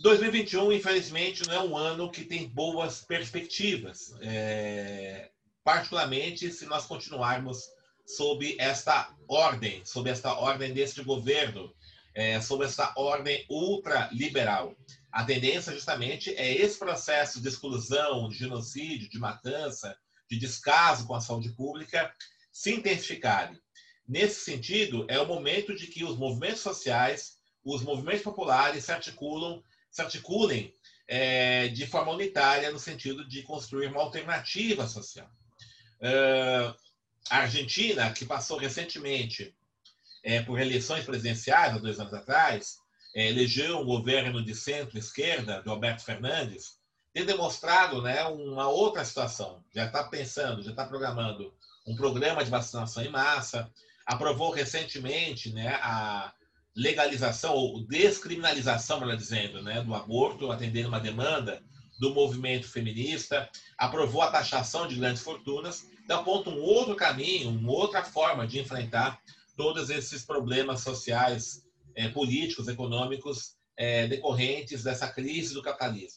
2021, infelizmente, não é um ano que tem boas perspectivas, é, particularmente se nós continuarmos sob esta ordem, sob esta ordem deste governo, é, sob essa ordem ultraliberal. A tendência, justamente, é esse processo de exclusão, de genocídio, de matança, de descaso com a saúde pública se intensificarem. Nesse sentido, é o momento de que os movimentos sociais, os movimentos populares se articulam, se articulem é, de forma unitária no sentido de construir uma alternativa social. Uh, a Argentina, que passou recentemente é, por eleições presidenciais, há dois anos atrás, é, elegeu um governo de centro-esquerda, do Alberto Fernandes, tem demonstrado né, uma outra situação. Já está pensando, já está programando um programa de vacinação em massa, aprovou recentemente né, a legalização ou descriminalização, melhor dizendo, né, do aborto, atendendo uma demanda do movimento feminista, aprovou a taxação de grandes fortunas, então aponta um outro caminho, uma outra forma de enfrentar todos esses problemas sociais, eh, políticos, econômicos eh, decorrentes dessa crise do capitalismo.